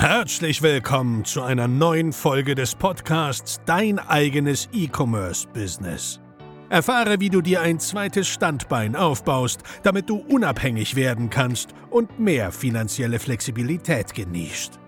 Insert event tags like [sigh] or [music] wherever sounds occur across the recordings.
Herzlich willkommen zu einer neuen Folge des Podcasts Dein eigenes E-Commerce-Business. Erfahre, wie du dir ein zweites Standbein aufbaust, damit du unabhängig werden kannst und mehr finanzielle Flexibilität genießt.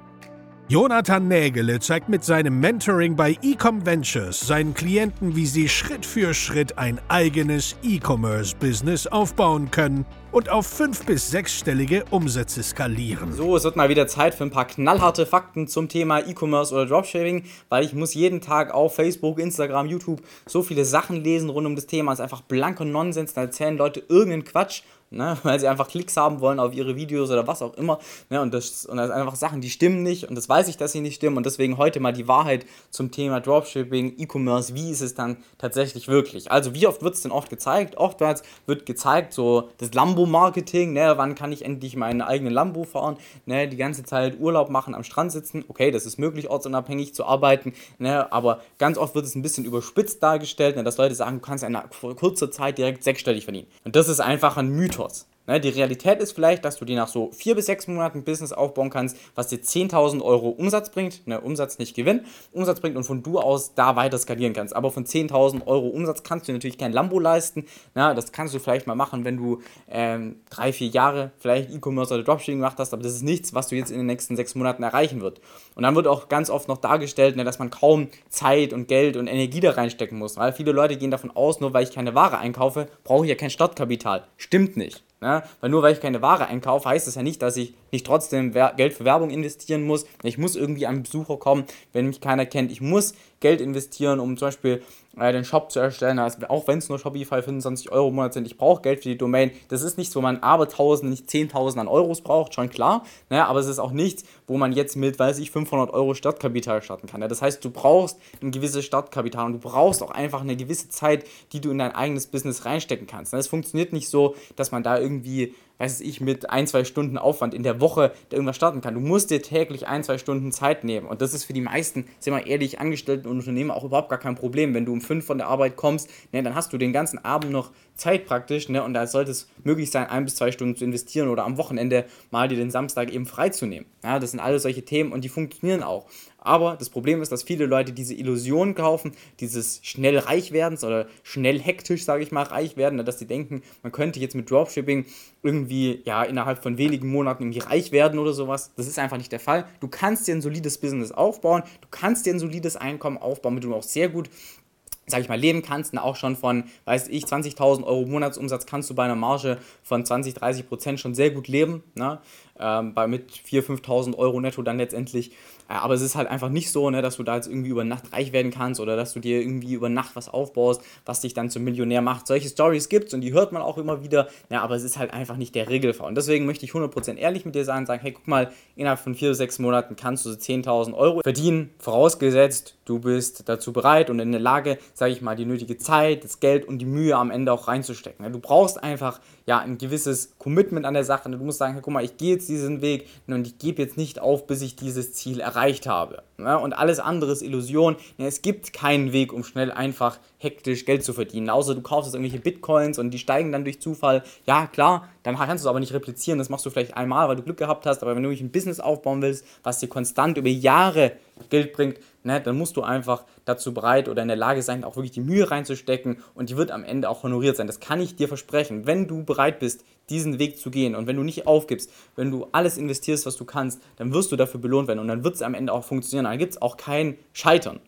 Jonathan Nägele zeigt mit seinem Mentoring bei Ecom Ventures seinen Klienten, wie sie Schritt für Schritt ein eigenes E-Commerce-Business aufbauen können und auf fünf- bis sechsstellige Umsätze skalieren. So, es wird mal wieder Zeit für ein paar knallharte Fakten zum Thema E-Commerce oder Dropshipping, weil ich muss jeden Tag auf Facebook, Instagram, YouTube so viele Sachen lesen rund um das Thema. Es ist einfach blanker Nonsens, da erzählen Leute irgendeinen Quatsch ne, [laughs] weil sie einfach Klicks haben wollen auf ihre Videos oder was auch immer. Ne, und, das, und das sind einfach Sachen, die stimmen nicht und das weiß ich, dass sie nicht stimmen und deswegen heute mal die Wahrheit zum Thema Dropshipping, E-Commerce, wie ist es dann tatsächlich wirklich? Also wie oft wird es denn oft gezeigt? Oftmals wird gezeigt, so das Lambo-Marketing, ne, wann kann ich endlich meinen eigenen Lambo fahren, ne, die ganze Zeit Urlaub machen, am Strand sitzen, okay, das ist möglich, ortsunabhängig zu arbeiten, ne, aber ganz oft wird es ein bisschen überspitzt dargestellt, ne, dass Leute sagen, du kannst in kurzer Zeit direkt sechsstellig verdienen. Und das ist einfach ein Mythos. Mythos. Ne, die Realität ist vielleicht, dass du dir nach so vier bis sechs Monaten Business aufbauen kannst, was dir 10.000 Euro Umsatz bringt, ne, Umsatz nicht Gewinn, Umsatz bringt und von du aus da weiter skalieren kannst. Aber von 10.000 Euro Umsatz kannst du natürlich kein Lambo leisten. Na, das kannst du vielleicht mal machen, wenn du ähm, drei, vier Jahre vielleicht E-Commerce oder Dropshipping gemacht hast, aber das ist nichts, was du jetzt in den nächsten sechs Monaten erreichen wird. Und dann wird auch ganz oft noch dargestellt, ne, dass man kaum Zeit und Geld und Energie da reinstecken muss. Weil viele Leute gehen davon aus, nur weil ich keine Ware einkaufe, brauche ich ja kein Startkapital. Stimmt nicht. Ne? Weil nur weil ich keine Ware einkaufe, heißt das ja nicht, dass ich nicht trotzdem Geld für Werbung investieren muss. Ich muss irgendwie an Besucher kommen, wenn mich keiner kennt. Ich muss Geld investieren, um zum Beispiel äh, den Shop zu erstellen. Also auch wenn es nur Shopify 25 Euro im Monat sind, ich brauche Geld für die Domain. Das ist nichts, wo man aber 1000, nicht 10.000 an Euros braucht, schon klar. Ne? Aber es ist auch nichts, wo man jetzt mit, weiß ich, 500 Euro Startkapital starten kann. Ne? Das heißt, du brauchst ein gewisses Startkapital und du brauchst auch einfach eine gewisse Zeit, die du in dein eigenes Business reinstecken kannst. Es funktioniert nicht so, dass man da irgendwie weiß ich, mit ein, zwei Stunden Aufwand in der Woche da irgendwas starten kann. Du musst dir täglich ein, zwei Stunden Zeit nehmen. Und das ist für die meisten, sind wir ehrlich, Angestellten und Unternehmer auch überhaupt gar kein Problem. Wenn du um fünf von der Arbeit kommst, ne, dann hast du den ganzen Abend noch Zeit praktisch. Ne, und da sollte es möglich sein, ein bis zwei Stunden zu investieren oder am Wochenende mal dir den Samstag eben freizunehmen. Ja, das sind alles solche Themen und die funktionieren auch. Aber das Problem ist, dass viele Leute diese Illusion kaufen, dieses schnell reich werden oder schnell hektisch, sage ich mal, reich werden, ne, dass sie denken, man könnte jetzt mit Dropshipping irgendwie ja innerhalb von wenigen Monaten irgendwie reich werden oder sowas. Das ist einfach nicht der Fall. Du kannst dir ein solides Business aufbauen, du kannst dir ein solides Einkommen aufbauen, mit dem du auch sehr gut sag ich mal, leben kannst, und auch schon von, weiß ich, 20.000 Euro Monatsumsatz kannst du bei einer Marge von 20, 30 Prozent schon sehr gut leben, ne? ähm, bei mit 4.000, 5.000 Euro netto dann letztendlich. Äh, aber es ist halt einfach nicht so, ne, dass du da jetzt irgendwie über Nacht reich werden kannst oder dass du dir irgendwie über Nacht was aufbaust, was dich dann zum Millionär macht. Solche Stories gibt es und die hört man auch immer wieder, ja, aber es ist halt einfach nicht der Regelfall. Und deswegen möchte ich 100% ehrlich mit dir sein und sagen, hey, guck mal, innerhalb von vier, sechs Monaten kannst du so 10.000 Euro verdienen, vorausgesetzt, du bist dazu bereit und in der Lage, sage ich mal, die nötige Zeit, das Geld und die Mühe am Ende auch reinzustecken. Ne. Du brauchst einfach ja, ein gewisses Commitment an der Sache. Du musst sagen, hey, guck mal, ich gehe jetzt diesen Weg und ich gebe jetzt nicht auf, bis ich dieses Ziel erreicht habe. Und alles andere ist Illusion. Es gibt keinen Weg, um schnell einfach hektisch Geld zu verdienen. Außer du kaufst jetzt irgendwelche Bitcoins und die steigen dann durch Zufall. Ja, klar, dann kannst du es aber nicht replizieren. Das machst du vielleicht einmal, weil du Glück gehabt hast. Aber wenn du ein Business aufbauen willst, was dir konstant über Jahre Geld bringt, ne, dann musst du einfach dazu bereit oder in der Lage sein, auch wirklich die Mühe reinzustecken und die wird am Ende auch honoriert sein. Das kann ich dir versprechen. Wenn du bereit bist, diesen Weg zu gehen und wenn du nicht aufgibst, wenn du alles investierst, was du kannst, dann wirst du dafür belohnt werden und dann wird es am Ende auch funktionieren. Dann gibt es auch kein Scheitern.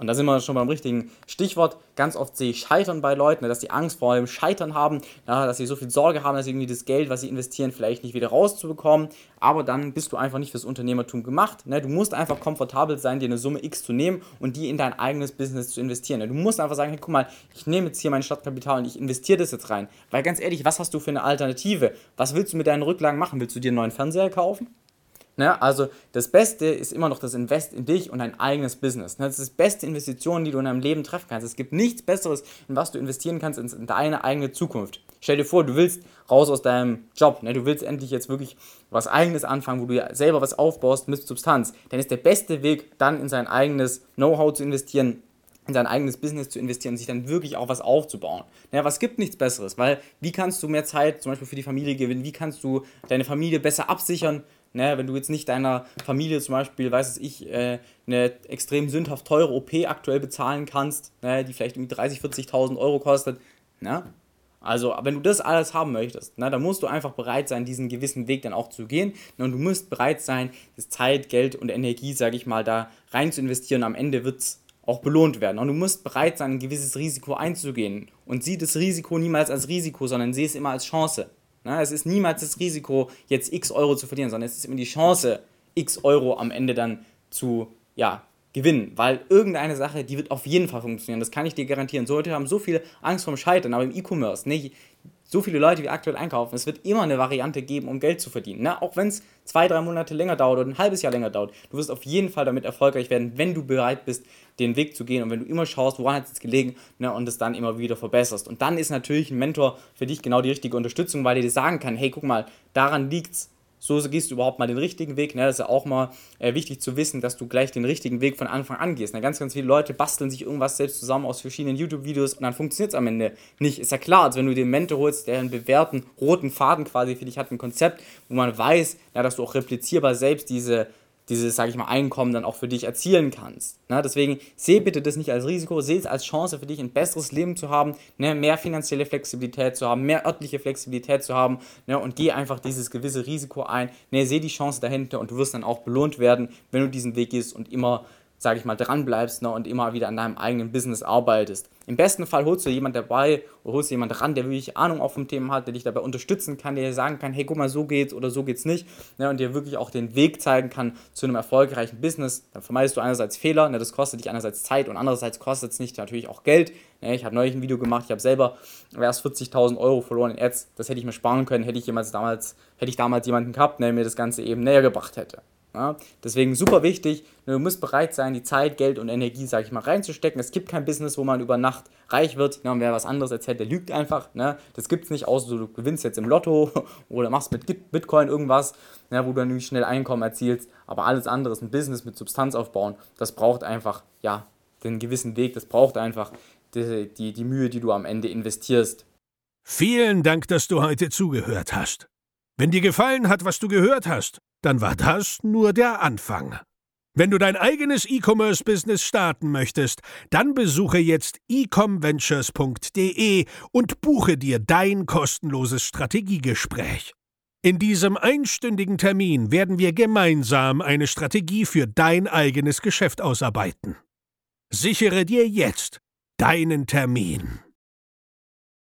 Und da sind wir schon beim richtigen Stichwort. Ganz oft sehe ich Scheitern bei Leuten, dass die Angst vor dem Scheitern haben, ja, dass sie so viel Sorge haben, dass sie irgendwie das Geld, was sie investieren, vielleicht nicht wieder rauszubekommen. Aber dann bist du einfach nicht fürs Unternehmertum gemacht. Ne? Du musst einfach komfortabel sein, dir eine Summe X zu nehmen und die in dein eigenes Business zu investieren. Ne? Du musst einfach sagen, hey, guck mal, ich nehme jetzt hier mein Stadtkapital und ich investiere das jetzt rein. Weil ganz ehrlich, was hast du für eine Alternative? Was willst du mit deinen Rücklagen machen? Willst du dir einen neuen Fernseher kaufen? Ne? Also das Beste ist immer noch das Invest in dich und dein eigenes Business. Ne? Das ist die beste Investition, die du in deinem Leben treffen kannst. Es gibt nichts Besseres, in was du investieren kannst, in deine eigene Zukunft. Stell dir vor, du willst raus aus deinem Job. Ne? Du willst endlich jetzt wirklich was Eigenes anfangen, wo du ja selber was aufbaust mit Substanz. Dann ist der beste Weg, dann in sein eigenes Know-how zu investieren, in sein eigenes Business zu investieren und sich dann wirklich auch was aufzubauen. Naja, was gibt nichts Besseres, weil wie kannst du mehr Zeit zum Beispiel für die Familie gewinnen, wie kannst du deine Familie besser absichern, Ne, wenn du jetzt nicht deiner Familie zum Beispiel, weiß ich, äh, eine extrem sündhaft teure OP aktuell bezahlen kannst, ne, die vielleicht irgendwie 30.000, 40.000 Euro kostet. Ne? Also, wenn du das alles haben möchtest, ne, dann musst du einfach bereit sein, diesen gewissen Weg dann auch zu gehen. Ne, und du musst bereit sein, das Zeit, Geld und Energie, sage ich mal, da rein zu investieren. Am Ende wird es auch belohnt werden. Und du musst bereit sein, ein gewisses Risiko einzugehen. Und sieh das Risiko niemals als Risiko, sondern sieh es immer als Chance. Na, es ist niemals das Risiko, jetzt x Euro zu verlieren, sondern es ist immer die Chance, x Euro am Ende dann zu ja, gewinnen. Weil irgendeine Sache, die wird auf jeden Fall funktionieren. Das kann ich dir garantieren. So Leute haben so viel Angst vorm Scheitern, aber im E-Commerce, ne, so viele Leute, wie aktuell einkaufen, es wird immer eine Variante geben, um Geld zu verdienen. Ne? Auch wenn es zwei, drei Monate länger dauert oder ein halbes Jahr länger dauert. Du wirst auf jeden Fall damit erfolgreich werden, wenn du bereit bist, den Weg zu gehen und wenn du immer schaust, woran hat es gelegen ne? und es dann immer wieder verbesserst. Und dann ist natürlich ein Mentor für dich genau die richtige Unterstützung, weil er dir sagen kann, hey, guck mal, daran liegt es so gehst du überhaupt mal den richtigen Weg. Ne? Das ist ja auch mal äh, wichtig zu wissen, dass du gleich den richtigen Weg von Anfang an gehst. Ne? Ganz, ganz viele Leute basteln sich irgendwas selbst zusammen aus verschiedenen YouTube-Videos und dann funktioniert es am Ende nicht. Ist ja klar, als wenn du den Mentor holst, der einen bewährten roten Faden quasi für dich hat, ein Konzept, wo man weiß, ja, dass du auch replizierbar selbst diese dieses, sage ich mal, Einkommen dann auch für dich erzielen kannst. Ne? Deswegen seh bitte das nicht als Risiko, seh es als Chance für dich, ein besseres Leben zu haben, ne? mehr finanzielle Flexibilität zu haben, mehr örtliche Flexibilität zu haben ne? und geh einfach dieses gewisse Risiko ein. Ne? Seh die Chance dahinter und du wirst dann auch belohnt werden, wenn du diesen Weg gehst und immer sage ich mal, dranbleibst ne, und immer wieder an deinem eigenen Business arbeitest. Im besten Fall holst du jemanden dabei oder holst du jemanden ran, der wirklich Ahnung auch vom Thema hat, der dich dabei unterstützen kann, der dir sagen kann, hey, guck mal, so geht's oder so geht's nicht ne, und dir wirklich auch den Weg zeigen kann zu einem erfolgreichen Business. Dann vermeidest du einerseits Fehler, ne, das kostet dich einerseits Zeit und andererseits kostet es nicht natürlich auch Geld. Ne, ich habe neulich ein Video gemacht, ich habe selber erst 40.000 Euro verloren in Ads. Das hätte ich mir sparen können, hätte ich, jemals damals, hätte ich damals jemanden gehabt, der mir das Ganze eben näher gebracht hätte. Ja, deswegen super wichtig, du musst bereit sein, die Zeit, Geld und Energie, sag ich mal, reinzustecken. Es gibt kein Business, wo man über Nacht reich wird. Ja, und wer was anderes erzählt, der lügt einfach. Ne? Das gibt es nicht, außer du gewinnst jetzt im Lotto [laughs] oder machst mit Bitcoin irgendwas, ne, wo du dann schnell Einkommen erzielst. Aber alles andere ist ein Business mit Substanz aufbauen. Das braucht einfach, ja, den gewissen Weg. Das braucht einfach die, die, die Mühe, die du am Ende investierst. Vielen Dank, dass du heute zugehört hast. Wenn dir gefallen hat, was du gehört hast, dann war das nur der Anfang. Wenn du dein eigenes E-Commerce-Business starten möchtest, dann besuche jetzt ecomventures.de und buche dir dein kostenloses Strategiegespräch. In diesem einstündigen Termin werden wir gemeinsam eine Strategie für dein eigenes Geschäft ausarbeiten. Sichere dir jetzt deinen Termin.